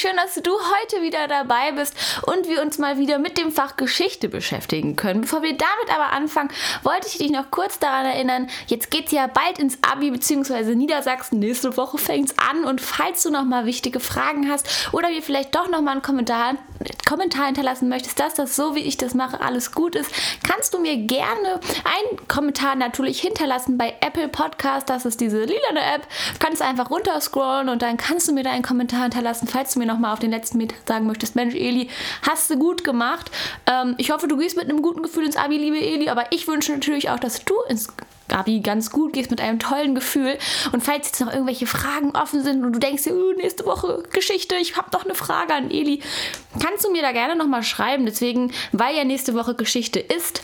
schön, dass du heute wieder dabei bist und wir uns mal wieder mit dem Fach Geschichte beschäftigen können. Bevor wir damit aber anfangen, wollte ich dich noch kurz daran erinnern, jetzt geht es ja bald ins Abi bzw. Niedersachsen. Nächste Woche fängt es an und falls du noch mal wichtige Fragen hast oder mir vielleicht doch noch mal einen Kommentar, Kommentar hinterlassen möchtest, dass das so, wie ich das mache, alles gut ist, kannst du mir gerne einen Kommentar natürlich hinterlassen bei Apple Podcast. Das ist diese lilane App. Du kannst einfach runterscrollen und dann kannst du mir deinen Kommentar hinterlassen, falls du mir nochmal auf den letzten Meter sagen möchtest, Mensch, Eli, hast du gut gemacht. Ähm, ich hoffe, du gehst mit einem guten Gefühl ins Abi, liebe Eli, aber ich wünsche natürlich auch, dass du ins Abi ganz gut gehst mit einem tollen Gefühl. Und falls jetzt noch irgendwelche Fragen offen sind und du denkst, oh, nächste Woche Geschichte, ich habe noch eine Frage an Eli, kannst du mir da gerne nochmal schreiben. Deswegen, weil ja nächste Woche Geschichte ist,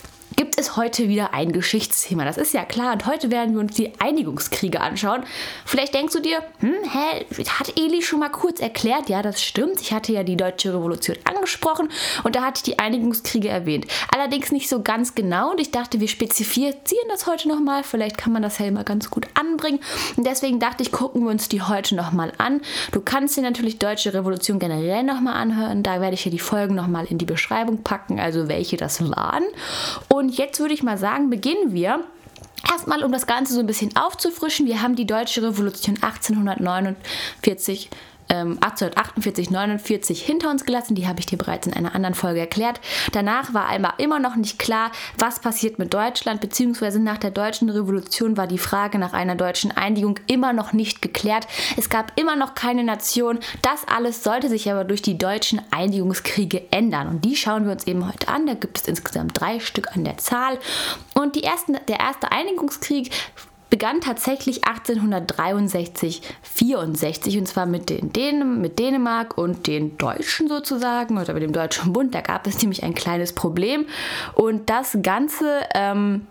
es heute wieder ein Geschichtsthema. Das ist ja klar. Und heute werden wir uns die Einigungskriege anschauen. Vielleicht denkst du dir, hm, hä, hat Eli schon mal kurz erklärt? Ja, das stimmt. Ich hatte ja die Deutsche Revolution angesprochen und da hatte ich die Einigungskriege erwähnt. Allerdings nicht so ganz genau und ich dachte, wir spezifizieren das heute nochmal. Vielleicht kann man das ja immer ganz gut anbringen. Und deswegen dachte ich, gucken wir uns die heute nochmal an. Du kannst dir natürlich Deutsche Revolution generell nochmal anhören. Da werde ich ja die Folgen nochmal in die Beschreibung packen, also welche das waren. Und und jetzt würde ich mal sagen, beginnen wir Erstmal, um das Ganze so ein bisschen aufzufrischen, wir haben die Deutsche Revolution 1849 ähm, 1848, 49 hinter uns gelassen. Die habe ich dir bereits in einer anderen Folge erklärt. Danach war einmal immer noch nicht klar, was passiert mit Deutschland, beziehungsweise nach der deutschen Revolution war die Frage nach einer deutschen Einigung immer noch nicht geklärt. Es gab immer noch keine Nation. Das alles sollte sich aber durch die deutschen Einigungskriege ändern. Und die schauen wir uns eben heute an. Da gibt es insgesamt drei Stück an der Zahl. Und die ersten, der erste Einigungskrieg begann tatsächlich 1863, 64 und zwar mit, den Dän mit Dänemark und den Deutschen sozusagen oder mit dem Deutschen Bund. Da gab es nämlich ein kleines Problem und das Ganze ähm,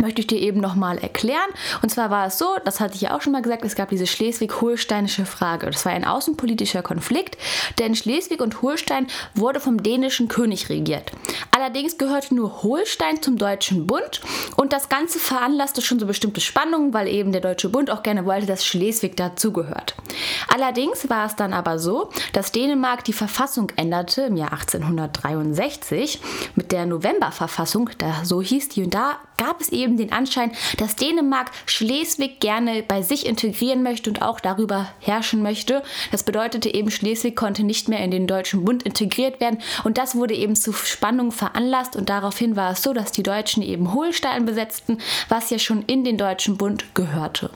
möchte ich dir eben nochmal erklären. Und zwar war es so, das hatte ich ja auch schon mal gesagt, es gab diese schleswig-holsteinische Frage. Das war ein außenpolitischer Konflikt, denn Schleswig und Holstein wurde vom dänischen König regiert. Allerdings gehörte nur Holstein zum Deutschen Bund und das Ganze veranlasste schon so bestimmte Spannungen, weil eben der Deutsche Bund auch gerne wollte, dass Schleswig dazugehört. Allerdings war es dann aber so, dass Dänemark die Verfassung änderte im Jahr 1863 mit der Novemberverfassung, da so hieß die und da gab es eben den Anschein, dass Dänemark Schleswig gerne bei sich integrieren möchte und auch darüber herrschen möchte. Das bedeutete eben, Schleswig konnte nicht mehr in den Deutschen Bund integriert werden und das wurde eben zu Spannungen veranlasst und daraufhin war es so, dass die Deutschen eben Holstein besetzten, was ja schon in den Deutschen Bund gehörte.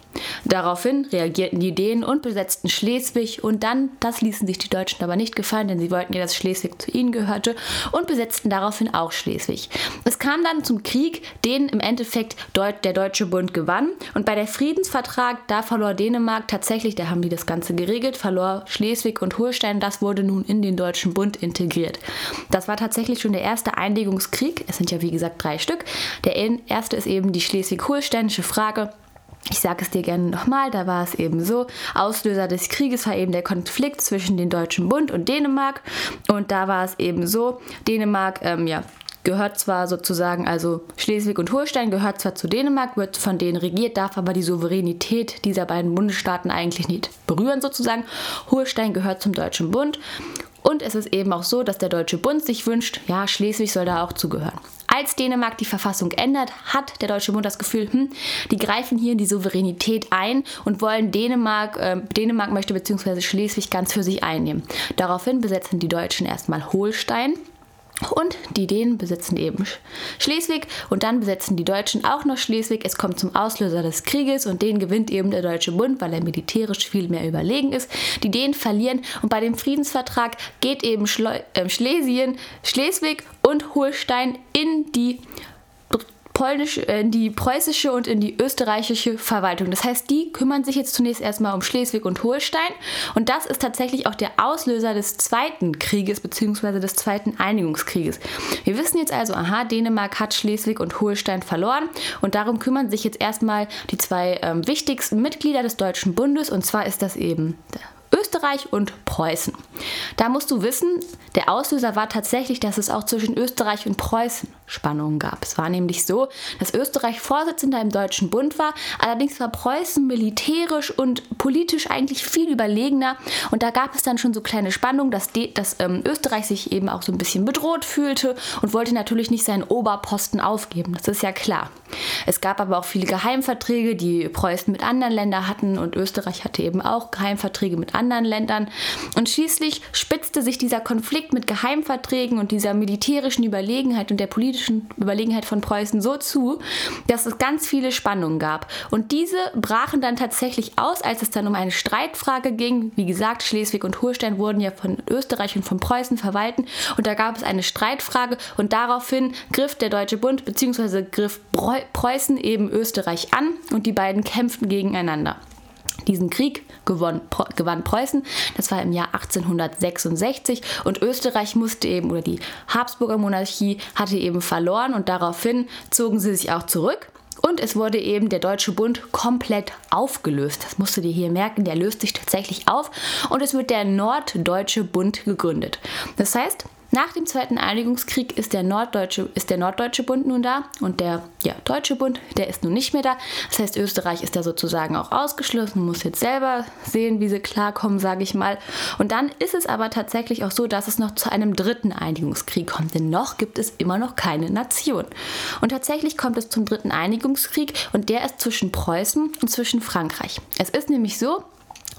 Daraufhin reagierten die Dänen und besetzten Schleswig und dann, das ließen sich die Deutschen aber nicht gefallen, denn sie wollten ja, dass Schleswig zu ihnen gehörte und besetzten daraufhin auch Schleswig. Es kam dann zum Krieg, den im Endeffekt der Deutsche Bund gewann. Und bei der Friedensvertrag, da verlor Dänemark tatsächlich, da haben die das Ganze geregelt, verlor Schleswig und Holstein, das wurde nun in den Deutschen Bund integriert. Das war tatsächlich schon der erste Einlegungskrieg. Es sind ja wie gesagt drei Stück. Der erste ist eben die schleswig-holsteinische Frage. Ich sage es dir gerne nochmal, da war es eben so, Auslöser des Krieges war eben der Konflikt zwischen dem Deutschen Bund und Dänemark und da war es eben so, Dänemark ähm, ja, gehört zwar sozusagen, also Schleswig und Holstein gehört zwar zu Dänemark, wird von denen regiert, darf aber die Souveränität dieser beiden Bundesstaaten eigentlich nicht berühren sozusagen. Holstein gehört zum Deutschen Bund und es ist eben auch so, dass der Deutsche Bund sich wünscht, ja, Schleswig soll da auch zugehören. Als Dänemark die Verfassung ändert, hat der Deutsche Bund das Gefühl, hm, die greifen hier in die Souveränität ein und wollen Dänemark, äh, Dänemark möchte bzw. Schleswig ganz für sich einnehmen. Daraufhin besetzen die Deutschen erstmal Holstein und die Dänen besitzen eben Schleswig und dann besetzen die Deutschen auch noch Schleswig. Es kommt zum Auslöser des Krieges und den gewinnt eben der Deutsche Bund, weil er militärisch viel mehr überlegen ist. Die Dänen verlieren und bei dem Friedensvertrag geht eben äh, Schlesien, Schleswig und Holstein in die polnische, in die preußische und in die österreichische Verwaltung. Das heißt, die kümmern sich jetzt zunächst erstmal um Schleswig und Holstein und das ist tatsächlich auch der Auslöser des Zweiten Krieges bzw. des Zweiten Einigungskrieges. Wir wissen jetzt also, aha, Dänemark hat Schleswig und Holstein verloren und darum kümmern sich jetzt erstmal die zwei ähm, wichtigsten Mitglieder des Deutschen Bundes und zwar ist das eben Österreich und Preußen. Da musst du wissen, der Auslöser war tatsächlich, dass es auch zwischen Österreich und Preußen Spannungen gab. Es war nämlich so, dass Österreich Vorsitzender im Deutschen Bund war, allerdings war Preußen militärisch und politisch eigentlich viel überlegener und da gab es dann schon so kleine Spannungen, dass, de, dass ähm, Österreich sich eben auch so ein bisschen bedroht fühlte und wollte natürlich nicht seinen Oberposten aufgeben, das ist ja klar. Es gab aber auch viele Geheimverträge, die Preußen mit anderen Ländern hatten und Österreich hatte eben auch Geheimverträge mit anderen Ländern und schließlich spitzte sich dieser Konflikt mit Geheimverträgen und dieser militärischen Überlegenheit und der politischen politischen Überlegenheit von Preußen so zu, dass es ganz viele Spannungen gab. Und diese brachen dann tatsächlich aus, als es dann um eine Streitfrage ging. Wie gesagt, Schleswig und Holstein wurden ja von Österreich und von Preußen verwalten. Und da gab es eine Streitfrage und daraufhin griff der Deutsche Bund bzw. griff Preußen eben Österreich an und die beiden kämpften gegeneinander. Diesen Krieg gewann, gewann Preußen, das war im Jahr 1866 und Österreich musste eben, oder die Habsburger Monarchie hatte eben verloren und daraufhin zogen sie sich auch zurück. Und es wurde eben der Deutsche Bund komplett aufgelöst. Das musst du dir hier merken, der löst sich tatsächlich auf und es wird der Norddeutsche Bund gegründet. Das heißt, nach dem Zweiten Einigungskrieg ist der Norddeutsche, ist der Norddeutsche Bund nun da und der ja, Deutsche Bund, der ist nun nicht mehr da. Das heißt, Österreich ist da sozusagen auch ausgeschlossen, muss jetzt selber sehen, wie sie klarkommen, sage ich mal. Und dann ist es aber tatsächlich auch so, dass es noch zu einem dritten Einigungskrieg kommt, denn noch gibt es immer noch keine Nation. Und tatsächlich kommt es zum dritten Einigungskrieg und der ist zwischen Preußen und zwischen Frankreich. Es ist nämlich so,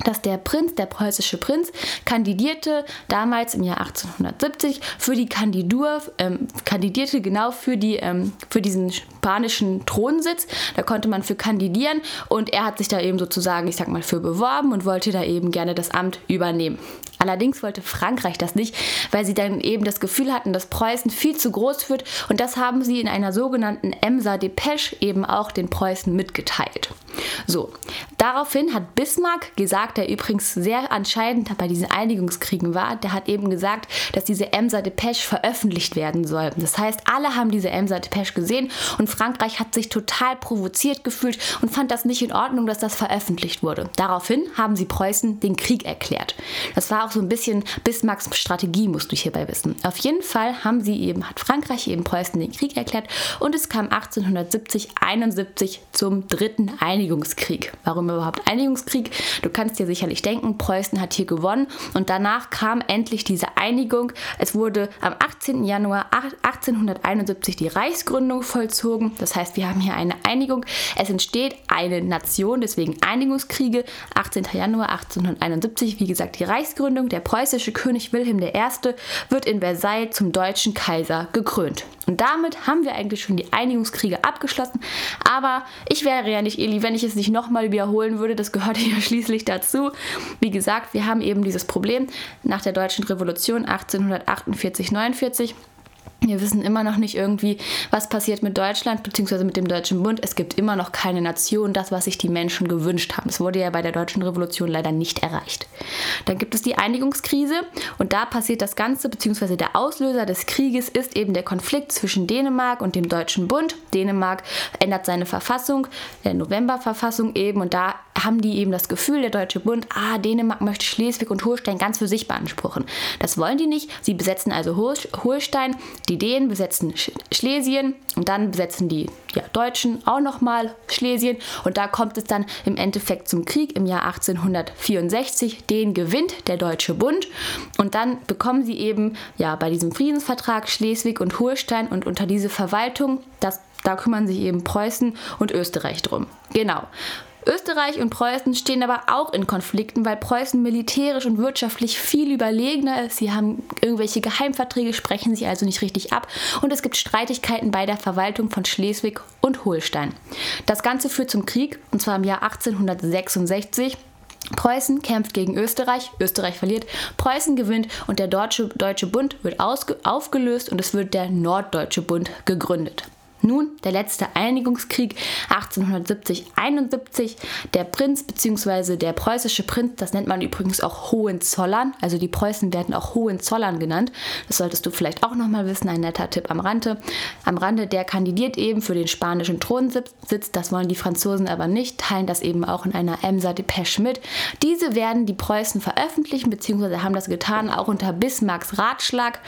dass der Prinz, der preußische Prinz, kandidierte damals im Jahr 1870 für die Kandidur, ähm, kandidierte genau für, die, ähm, für diesen spanischen Thronsitz. Da konnte man für kandidieren und er hat sich da eben sozusagen, ich sag mal, für beworben und wollte da eben gerne das Amt übernehmen. Allerdings wollte Frankreich das nicht, weil sie dann eben das Gefühl hatten, dass Preußen viel zu groß wird und das haben sie in einer sogenannten Emser Depeche eben auch den Preußen mitgeteilt. So, daraufhin hat Bismarck gesagt, der übrigens sehr entscheidend bei diesen Einigungskriegen war, der hat eben gesagt, dass diese Emser Depeche veröffentlicht werden soll. Das heißt, alle haben diese Emser Depeche gesehen und Frankreich hat sich total provoziert gefühlt und fand das nicht in Ordnung, dass das veröffentlicht wurde. Daraufhin haben sie Preußen den Krieg erklärt. Das war auch so ein bisschen Bismarcks Strategie, musst du hierbei wissen. Auf jeden Fall haben sie eben, hat Frankreich eben Preußen den Krieg erklärt und es kam 1870, 71 zum dritten. Einigungskrieg. Warum überhaupt Einigungskrieg? Du kannst dir sicherlich denken, Preußen hat hier gewonnen und danach kam endlich diese Einigung. Es wurde am 18. Januar 1871 die Reichsgründung vollzogen. Das heißt, wir haben hier eine Einigung. Es entsteht eine Nation, deswegen Einigungskriege. 18. Januar 1871, wie gesagt, die Reichsgründung. Der preußische König Wilhelm I. wird in Versailles zum deutschen Kaiser gekrönt. Und damit haben wir eigentlich schon die Einigungskriege abgeschlossen. Aber ich wäre ja nicht Eli, wenn ich es nicht nochmal wiederholen würde. Das gehört ja schließlich dazu. Wie gesagt, wir haben eben dieses Problem nach der Deutschen Revolution 1848-49 wir wissen immer noch nicht irgendwie, was passiert mit Deutschland bzw. mit dem Deutschen Bund. Es gibt immer noch keine Nation, das, was sich die Menschen gewünscht haben. Es wurde ja bei der Deutschen Revolution leider nicht erreicht. Dann gibt es die Einigungskrise und da passiert das Ganze, bzw. der Auslöser des Krieges ist eben der Konflikt zwischen Dänemark und dem Deutschen Bund. Dänemark ändert seine Verfassung, der Novemberverfassung eben, und da haben die eben das Gefühl, der Deutsche Bund, ah, Dänemark möchte Schleswig und Holstein ganz für sich beanspruchen. Das wollen die nicht. Sie besetzen also Holstein die Dänen besetzen Schlesien und dann besetzen die ja, Deutschen auch nochmal Schlesien und da kommt es dann im Endeffekt zum Krieg im Jahr 1864. Den gewinnt der Deutsche Bund und dann bekommen sie eben ja bei diesem Friedensvertrag Schleswig und Holstein und unter diese Verwaltung, das da kümmern sich eben Preußen und Österreich drum. Genau. Österreich und Preußen stehen aber auch in Konflikten, weil Preußen militärisch und wirtschaftlich viel überlegener ist. Sie haben irgendwelche Geheimverträge, sprechen sich also nicht richtig ab und es gibt Streitigkeiten bei der Verwaltung von Schleswig und Holstein. Das Ganze führt zum Krieg und zwar im Jahr 1866. Preußen kämpft gegen Österreich, Österreich verliert, Preußen gewinnt und der Deutsche, Deutsche Bund wird aufgelöst und es wird der Norddeutsche Bund gegründet. Nun, der letzte Einigungskrieg 1870-71, der Prinz bzw. der preußische Prinz, das nennt man übrigens auch Hohenzollern, also die Preußen werden auch Hohenzollern genannt. Das solltest du vielleicht auch nochmal wissen, ein netter Tipp am Rande. Am Rande, der kandidiert eben für den spanischen Thronsitz, das wollen die Franzosen aber nicht, teilen das eben auch in einer Emser Depeche mit. Diese werden die Preußen veröffentlichen, beziehungsweise haben das getan, auch unter Bismarcks Ratschlag.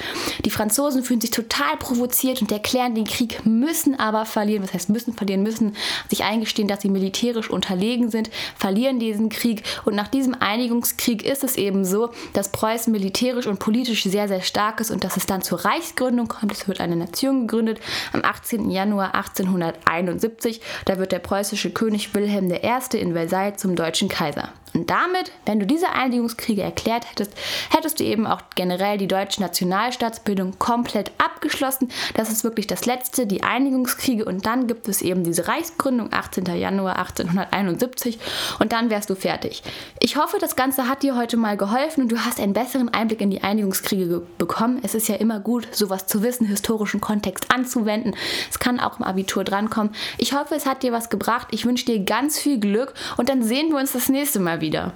Die Franzosen fühlen sich total provoziert und erklären den Krieg müssen müssen aber verlieren, was heißt müssen verlieren, müssen sich eingestehen, dass sie militärisch unterlegen sind, verlieren diesen Krieg. Und nach diesem Einigungskrieg ist es eben so, dass Preußen militärisch und politisch sehr, sehr stark ist und dass es dann zur Reichsgründung kommt. Es wird eine Nation gegründet am 18. Januar 1871. Da wird der preußische König Wilhelm I. in Versailles zum deutschen Kaiser. Und damit, wenn du diese Einigungskriege erklärt hättest, hättest du eben auch generell die deutsche Nationalstaatsbildung komplett abgeschlossen. Das ist wirklich das letzte, die Einigungskriege. Und dann gibt es eben diese Reichsgründung 18. Januar 1871 und dann wärst du fertig. Ich hoffe, das Ganze hat dir heute mal geholfen und du hast einen besseren Einblick in die Einigungskriege bekommen. Es ist ja immer gut, sowas zu wissen, historischen Kontext anzuwenden. Es kann auch im Abitur drankommen. Ich hoffe, es hat dir was gebracht. Ich wünsche dir ganz viel Glück und dann sehen wir uns das nächste Mal wieder.